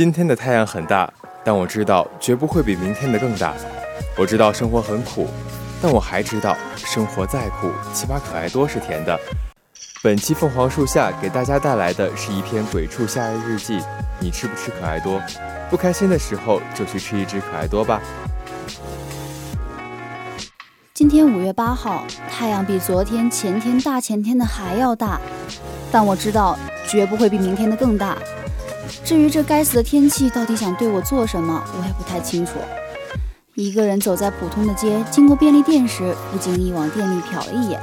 今天的太阳很大，但我知道绝不会比明天的更大。我知道生活很苦，但我还知道生活再苦，起码可爱多是甜的。本期凤凰树下给大家带来的是一篇鬼畜夏日日记。你吃不吃可爱多？不开心的时候就去吃一只可爱多吧。今天五月八号，太阳比昨天、前天、大前天的还要大，但我知道绝不会比明天的更大。至于这该死的天气到底想对我做什么，我也不太清楚。一个人走在普通的街，经过便利店时，不经意往店里瞟了一眼，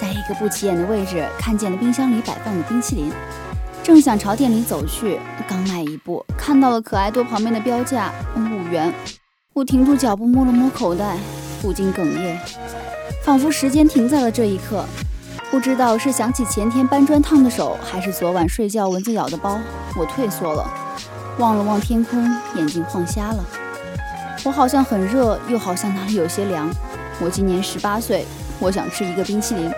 在一个不起眼的位置看见了冰箱里摆放的冰淇淋，正想朝店里走去，刚迈一步，看到了可爱多旁边的标价五元，我停住脚步，摸了摸口袋，不禁哽咽，仿佛时间停在了这一刻。不知道是想起前天搬砖烫的手，还是昨晚睡觉蚊子咬的包，我退缩了，望了望天空，眼睛晃瞎了。我好像很热，又好像哪里有些凉。我今年十八岁，我想吃一个冰淇淋。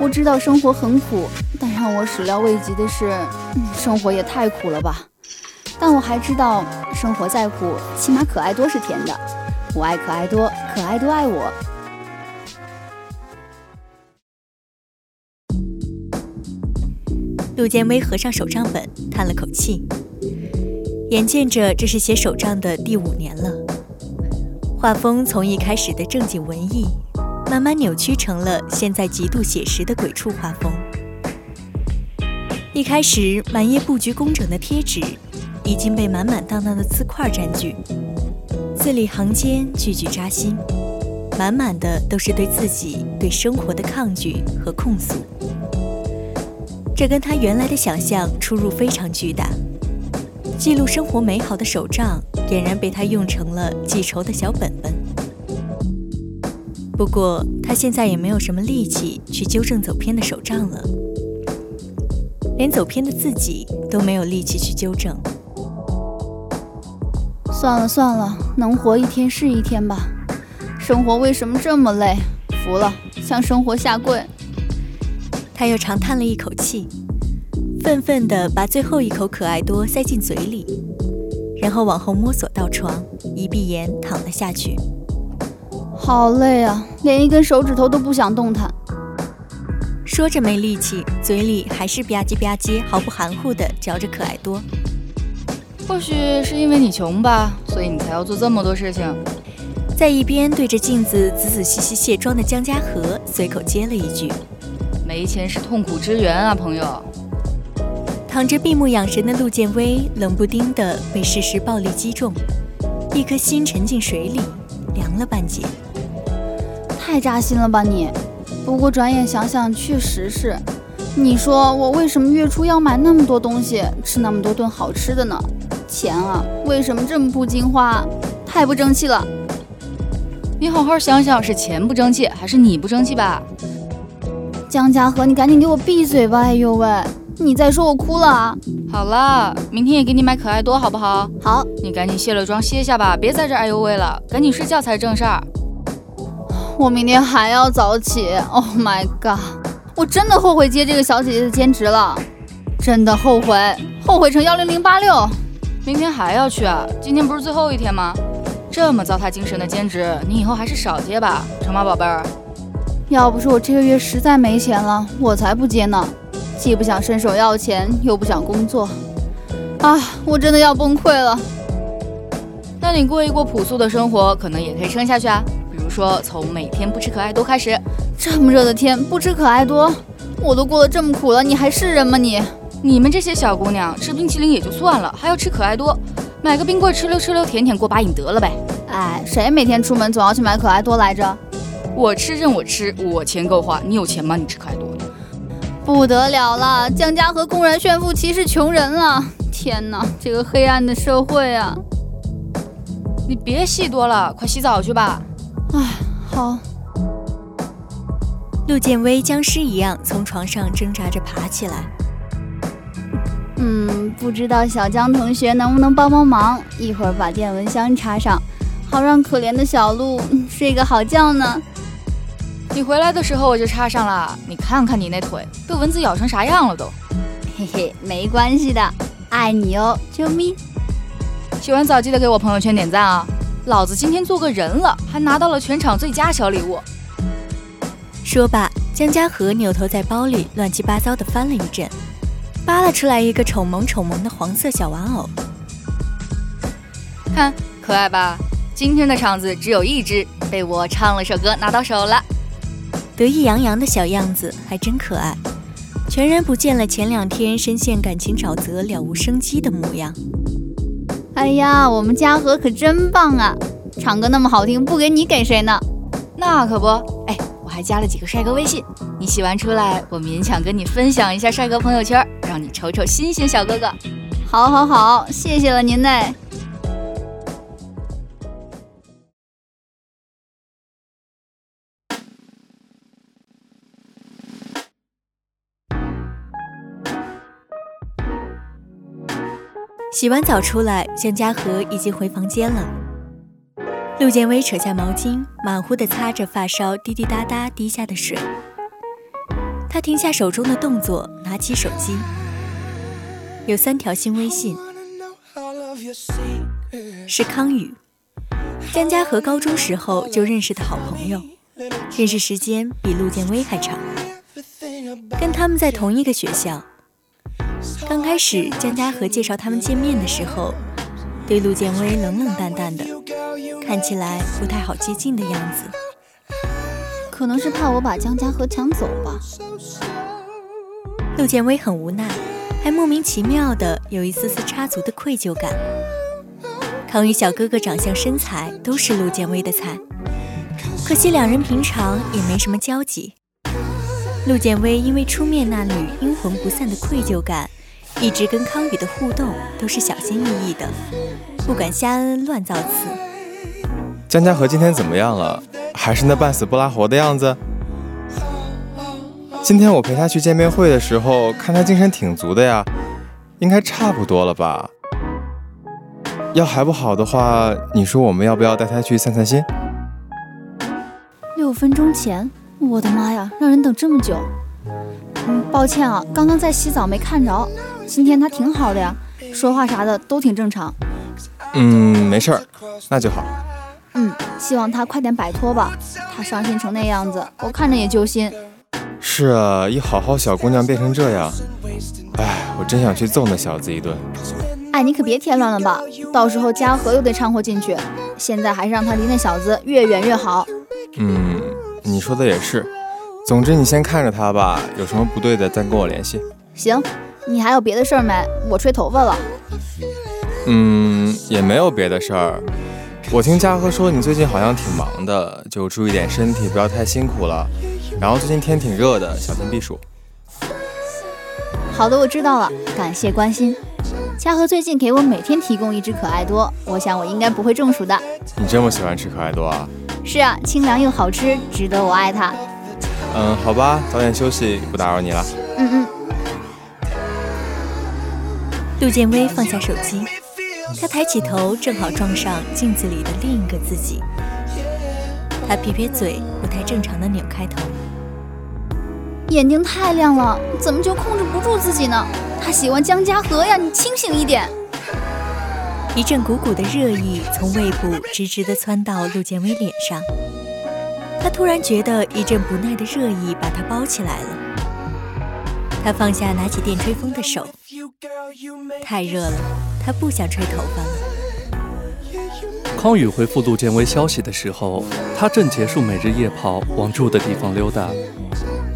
我知道生活很苦，但让我始料未及的是，生活也太苦了吧。但我还知道，生活再苦，起码可爱多是甜的。我爱可爱多，可爱多爱我。陆建威合上手账本，叹了口气。眼见着这是写手账的第五年了，画风从一开始的正经文艺，慢慢扭曲成了现在极度写实的鬼畜画风。一开始满页布局工整的贴纸，已经被满满当当的字块占据，字里行间句句扎心，满满的都是对自己、对生活的抗拒和控诉。这跟他原来的想象出入非常巨大。记录生活美好的手账，俨然被他用成了记仇的小本本。不过，他现在也没有什么力气去纠正走偏的手账了，连走偏的自己都没有力气去纠正。算了算了，能活一天是一天吧。生活为什么这么累？服了，向生活下跪。他又长叹了一口气，愤愤地把最后一口可爱多塞进嘴里，然后往后摸索到床，一闭眼躺了下去。好累啊，连一根手指头都不想动弹。说着没力气，嘴里还是吧唧吧唧，毫不含糊地嚼着可爱多。或许是因为你穷吧，所以你才要做这么多事情。在一边对着镜子仔仔细细卸妆的江家禾随口接了一句。没钱是痛苦之源啊，朋友。躺着闭目养神的陆建威，冷不丁的被事实暴力击中，一颗心沉进水里，凉了半截。太扎心了吧你！不过转眼想想，确实是。你说我为什么月初要买那么多东西，吃那么多顿好吃的呢？钱啊，为什么这么不经花？太不争气了！你好好想想，是钱不争气，还是你不争气吧？江嘉禾，你赶紧给我闭嘴吧！哎呦喂，你再说我哭了啊！好了，明天也给你买可爱多，好不好？好，你赶紧卸了妆歇下吧，别在这哎呦喂了，赶紧睡觉才是正事儿。我明天还要早起。Oh my god，我真的后悔接这个小姐姐的兼职了，真的后悔，后悔成幺零零八六。明天还要去啊？今天不是最后一天吗？这么糟蹋精神的兼职，你以后还是少接吧，成吗，宝贝儿？要不是我这个月实在没钱了，我才不接呢。既不想伸手要钱，又不想工作，啊，我真的要崩溃了。那你过一过朴素的生活，可能也可以撑下去啊。比如说，从每天不吃可爱多开始。这么热的天，不吃可爱多，我都过得这么苦了，你还是人吗你？你们这些小姑娘吃冰淇淋也就算了，还要吃可爱多，买个冰棍吃溜吃溜舔舔过把瘾得了呗。哎，谁每天出门总要去买可爱多来着？我吃任我吃，我钱够花。你有钱吗？你吃可爱多？不得了了，江家和公然炫富歧视穷人了！天哪，这个黑暗的社会啊！你别戏多了，快洗澡去吧。哎，好。陆建威僵尸一样从床上挣扎着爬起来。嗯，不知道小江同学能不能帮帮忙，一会儿把电蚊香插上，好让可怜的小鹿睡个好觉呢。你回来的时候我就插上了，你看看你那腿，被蚊子咬成啥样了都。嘿嘿，没关系的，爱你哦，啾咪。洗完澡记得给我朋友圈点赞啊！老子今天做个人了，还拿到了全场最佳小礼物。说罢，江嘉禾扭头在包里乱七八糟的翻了一阵，扒拉出来一个丑萌丑萌的黄色小玩偶。看，可爱吧？今天的场子只有一只，被我唱了首歌拿到手了。得意洋洋的小样子还真可爱，全然不见了前两天深陷感情沼泽了无生机的模样。哎呀，我们嘉禾可真棒啊！唱歌那么好听，不给你给谁呢？那可不，哎，我还加了几个帅哥微信，你洗完出来，我勉强跟你分享一下帅哥朋友圈，让你瞅瞅新鲜小哥哥。好，好，好，谢谢了您嘞。洗完澡出来，江嘉禾已经回房间了。陆建威扯下毛巾，马虎地擦着发梢滴滴答答滴下的水。他停下手中的动作，拿起手机，有三条新微信，是康宇，江嘉禾高中时候就认识的好朋友，认识时间比陆建威还长，跟他们在同一个学校。刚开始，江嘉禾介绍他们见面的时候，对陆建威冷冷淡淡的，看起来不太好接近的样子。可能是怕我把江嘉禾抢走吧。陆建威很无奈，还莫名其妙的有一丝丝插足的愧疚感。康宇小哥哥长相身材都是陆建威的菜，可惜两人平常也没什么交集。陆建威因为出面那缕阴魂不散的愧疚感，一直跟康宇的互动都是小心翼翼的，不敢瞎恩恩乱造次。江家禾今天怎么样了？还是那半死不拉活的样子？今天我陪他去见面会的时候，看他精神挺足的呀，应该差不多了吧？要还不好的话，你说我们要不要带他去散散心？六分钟前。我的妈呀，让人等这么久！嗯，抱歉啊，刚刚在洗澡没看着。今天他挺好的呀，说话啥的都挺正常。嗯，没事儿，那就好。嗯，希望他快点摆脱吧。他伤心成那样子，我看着也揪心。是啊，一好好小姑娘变成这样，哎，我真想去揍那小子一顿。哎，你可别添乱了吧，到时候嘉禾又得掺和进去。现在还是让他离那小子越远越好。嗯。你说的也是，总之你先看着他吧，有什么不对的再跟我联系。行，你还有别的事儿没？我吹头发了。嗯，也没有别的事儿。我听嘉禾说你最近好像挺忙的，就注意点身体，不要太辛苦了。然后最近天挺热的，小心避暑。好的，我知道了，感谢关心。嘉禾最近给我每天提供一只可爱多，我想我应该不会中暑的。你这么喜欢吃可爱多啊？是啊，清凉又好吃，值得我爱它。嗯，好吧，早点休息，不打扰你了。嗯嗯。陆建威放下手机，他抬起头，正好撞上镜子里的另一个自己。他撇撇嘴，不太正常的扭开头。眼睛太亮了，怎么就控制不住自己呢？他喜欢江嘉禾呀，你清醒一点。一阵鼓鼓的热意从胃部直直的窜到陆建威脸上，他突然觉得一阵不耐的热意把他包起来了。他放下拿起电吹风的手，太热了，他不想吹头发了。康宇回复陆建威消息的时候，他正结束每日夜跑，往住的地方溜达。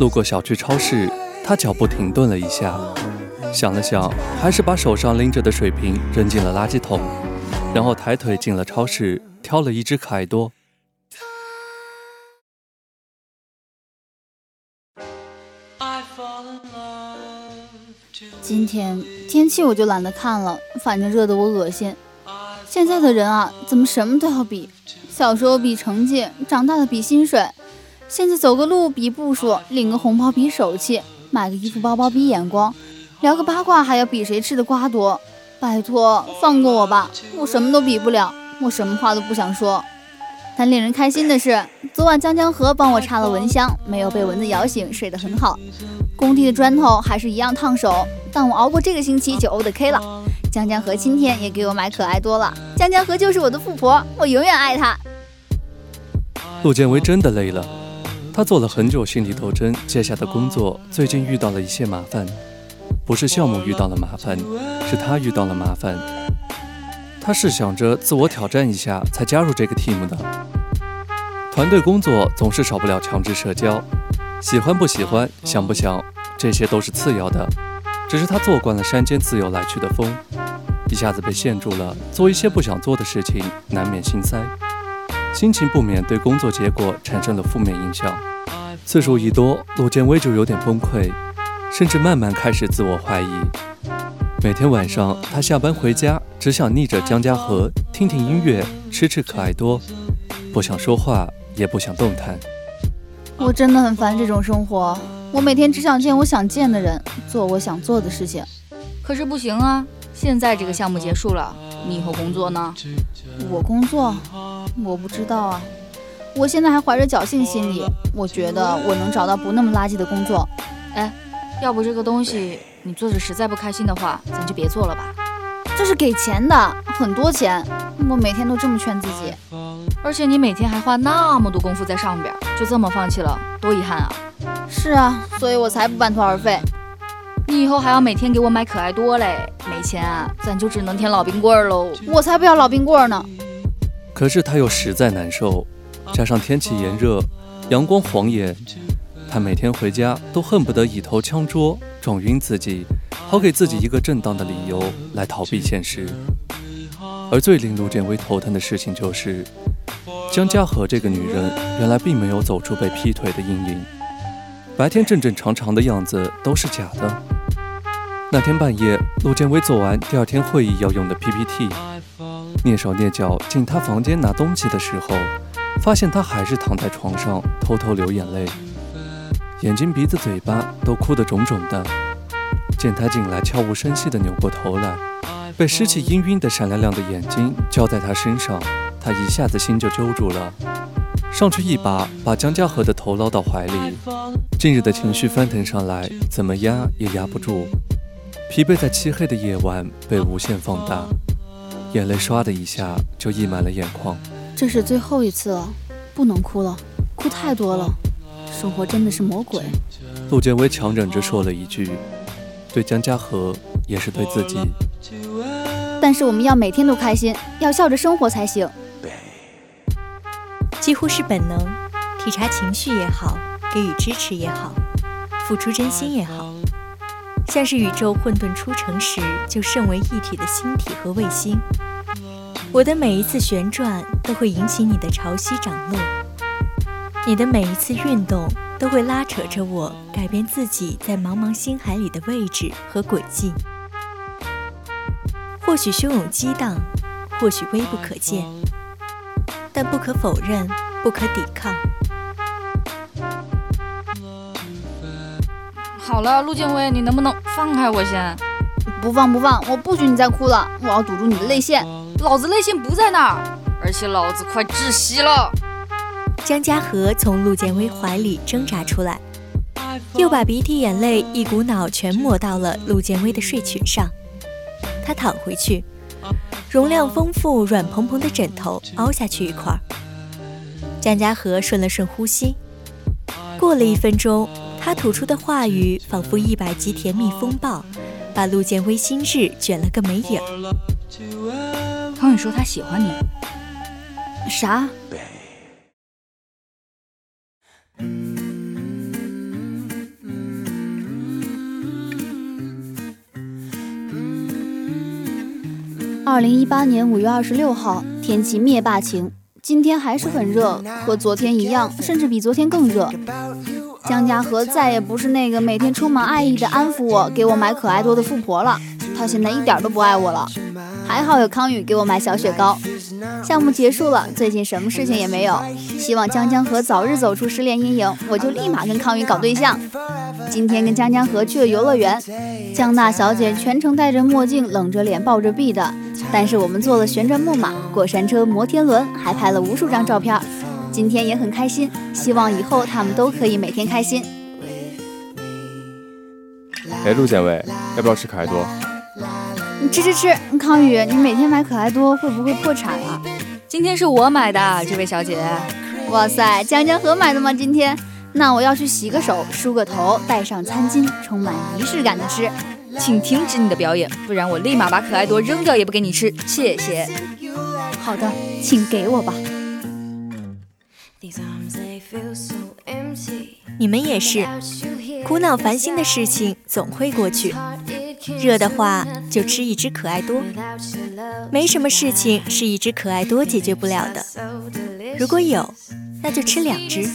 路过小区超市，他脚步停顿了一下，想了想，还是把手上拎着的水瓶扔进了垃圾桶，然后抬腿进了超市，挑了一只可爱多。今天天气我就懒得看了，反正热得我恶心。现在的人啊，怎么什么都要比？小时候比成绩，长大了比薪水，现在走个路比步数，领个红包比手气，买个衣服包包比眼光，聊个八卦还要比谁吃的瓜多。拜托，放过我吧，我什么都比不了，我什么话都不想说。但令人开心的是，昨晚江江河帮我插了蚊香，没有被蚊子咬醒，睡得很好。工地的砖头还是一样烫手，但我熬过这个星期就 O 的 K 了。江江河今天也给我买可爱多了，江江河就是我的富婆，我永远爱她。陆建威真的累了，他做了很久心理斗争，接下的工作最近遇到了一些麻烦，不是项目遇到了麻烦，是他遇到了麻烦。他是想着自我挑战一下才加入这个 team 的。团队工作总是少不了强制社交，喜欢不喜欢，想不想，这些都是次要的。只是他做惯了山间自由来去的风，一下子被限住了，做一些不想做的事情，难免心塞，心情不免对工作结果产生了负面影响。次数一多，陆建威就有点崩溃，甚至慢慢开始自我怀疑。每天晚上，他下班回家，只想逆着江家河，听听音乐，吃吃可爱多，不想说话，也不想动弹。我真的很烦这种生活，我每天只想见我想见的人，做我想做的事情。可是不行啊，现在这个项目结束了，你以后工作呢？我工作，我不知道啊。我现在还怀着侥幸心理，我觉得我能找到不那么垃圾的工作。哎，要不这个东西。你做着实在不开心的话，咱就别做了吧。这是给钱的，很多钱。我每天都这么劝自己，而且你每天还花那么多功夫在上边，就这么放弃了，多遗憾啊！是啊，所以我才不半途而废。你以后还要每天给我买可爱多嘞，没钱啊，咱就只能舔老冰棍喽。我才不要老冰棍呢。可是他又实在难受，加上天气炎热，阳光晃眼，他每天回家都恨不得以头枪桌。撞晕自己，好给自己一个正当的理由来逃避现实。而最令陆建威头疼的事情就是，江嘉禾这个女人原来并没有走出被劈腿的阴影，白天正正常常的样子都是假的。那天半夜，陆建威做完第二天会议要用的 PPT，蹑手蹑脚进他房间拿东西的时候，发现他还是躺在床上偷偷流眼泪。眼睛、鼻子、嘴巴都哭得肿肿的。见他进来，悄无声息地扭过头来，被湿气氤氲的闪亮亮的眼睛浇在他身上，他一下子心就揪住了，上去一把把江嘉禾的头捞到怀里。近日的情绪翻腾上来，怎么压也压不住，疲惫在漆黑的夜晚被无限放大，眼泪唰的一下就溢满了眼眶。这是最后一次了，不能哭了，哭太多了。生活真的是魔鬼。陆建威强忍着说了一句：“对江嘉禾，也是对自己。”但是我们要每天都开心，要笑着生活才行。几乎是本能，体察情绪也好，给予支持也好，付出真心也好，像是宇宙混沌初成时就甚为一体的星体和卫星。我的每一次旋转都会引起你的潮汐涨落。你的每一次运动都会拉扯着我，改变自己在茫茫星海里的位置和轨迹。或许汹涌激荡，或许微不可见，但不可否认，不可抵抗。好了，陆建威，你能不能放开我先？不放不放，我不许你再哭了，我要堵住你的泪腺。老子泪腺不在那儿，而且老子快窒息了。江嘉禾从陆建威怀里挣扎出来，又把鼻涕眼泪一股脑全抹到了陆建威的睡裙上。他躺回去，容量丰富、软蓬蓬的枕头凹下去一块。江嘉禾顺了顺呼吸，过了一分钟，他吐出的话语仿佛一百级甜蜜风暴，把陆建威心智卷了个没影儿。汤宇说他喜欢你，啥？二零一八年五月二十六号，天气灭霸晴，今天还是很热，和昨天一样，甚至比昨天更热。江家河再也不是那个每天充满爱意的安抚我、给我买可爱多的富婆了，她现在一点都不爱我了。还好有康宇给我买小雪糕。项目结束了，最近什么事情也没有。希望江江河早日走出失恋阴影，我就立马跟康宇搞对象。今天跟江江河去了游乐园，江大小姐全程戴着墨镜，冷着脸抱着臂的。但是我们坐了旋转木马、过山车、摩天轮，还拍了无数张照片。今天也很开心，希望以后他们都可以每天开心。哎，陆建伟，要不要吃可爱多？你吃吃吃，康宇，你每天买可爱多会不会破产啊？今天是我买的，这位小姐。哇塞，江江河买的吗？今天？那我要去洗个手，梳个头，带上餐巾，充满仪式感的吃。请停止你的表演，不然我立马把可爱多扔掉也不给你吃。谢谢。好的，请给我吧。你们也是，苦恼烦心的事情总会过去。热的话就吃一只可爱多，没什么事情是一只可爱多解决不了的。如果有，那就吃两只。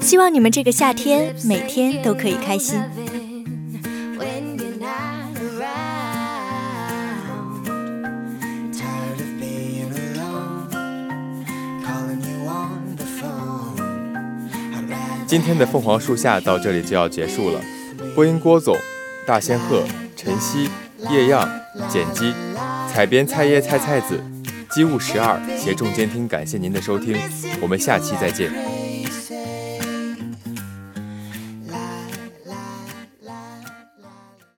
希望你们这个夏天每天都可以开心。今天的凤凰树下到这里就要结束了。播音郭总。大仙鹤、晨曦、叶漾、剪辑、采编菜叶菜菜子、机务十二协众监听，感谢您的收听，我们下期再见。